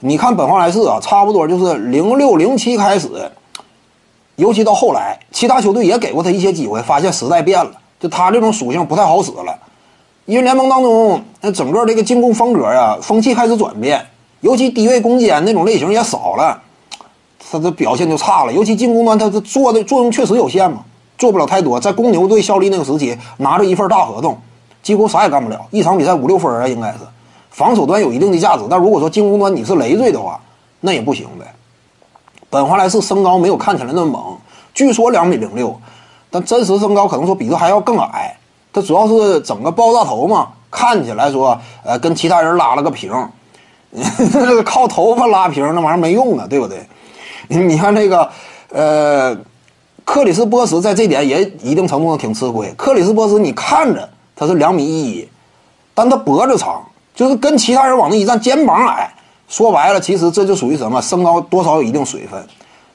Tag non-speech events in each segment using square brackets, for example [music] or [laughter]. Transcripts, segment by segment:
你看本华莱士啊，差不多就是零六零七开始，尤其到后来，其他球队也给过他一些机会，发现时代变了，就他这种属性不太好使了。因为联盟当中，那整个这个进攻风格呀，风气开始转变，尤其低位攻坚那种类型也少了，他的表现就差了。尤其进攻端，他这做的作用确实有限嘛，做不了太多。在公牛队效力那个时期，拿着一份大合同，几乎啥也干不了，一场比赛五六分啊，应该是。防守端有一定的价值，但如果说进攻端你是累赘的话，那也不行呗。本华莱士身高没有看起来那么猛，据说两米零六，但真实身高可能说比这还要更矮。他主要是整个爆炸头嘛，看起来说呃跟其他人拉了个平，[laughs] 靠头发拉平那玩意儿没用的，对不对？[laughs] 你看这个呃克里斯波什在这点也一定程度上挺吃亏。克里斯波什你看着他是两米一一，但他脖子长。就是跟其他人往那一站，肩膀矮，说白了，其实这就属于什么？身高多少有一定水分。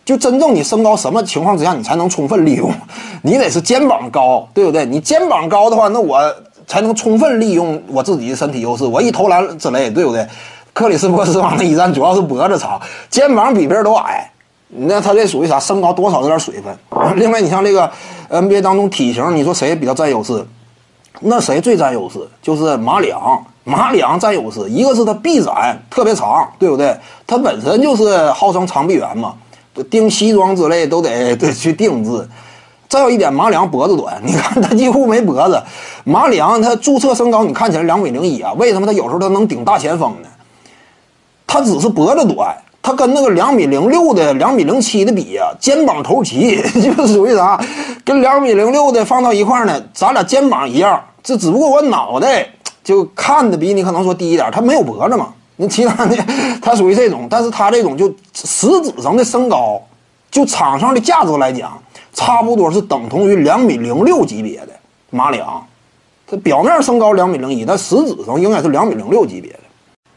就真正你身高什么情况之下，你才能充分利用？[laughs] 你得是肩膀高，对不对？你肩膀高的话，那我才能充分利用我自己的身体优势，我一投篮之类，对不对？克里斯波斯往那一站，主要是脖子长，肩膀比别人都矮，那他这属于啥？身高多少有点水分。另外，你像这个 NBA 当中体型，你说谁比较占优势？那谁最占优势？就是马里昂。马里昂占优势，一个是他臂展特别长，对不对？他本身就是号称长臂猿嘛，钉西装之类都得 [laughs] 得去定制。再有一点，马里昂脖子短，你看他几乎没脖子。马里昂他注册身高，你看起来两米零一啊，为什么他有时候他能顶大前锋呢？他只是脖子短，跟那个两米零六的、两米零七的比呀，肩膀头齐，[laughs] 就是属于啥？跟两米零六的放到一块呢，咱俩肩膀一样，这只不过我脑袋。就看的比你可能说低一点，他没有脖子嘛？你其他的 [laughs] 他属于这种，但是他这种就实质上的身高，就场上的价值来讲，差不多是等同于两米零六级别的马里昂。他表面身高两米零一，但实质上应该是两米零六级别的。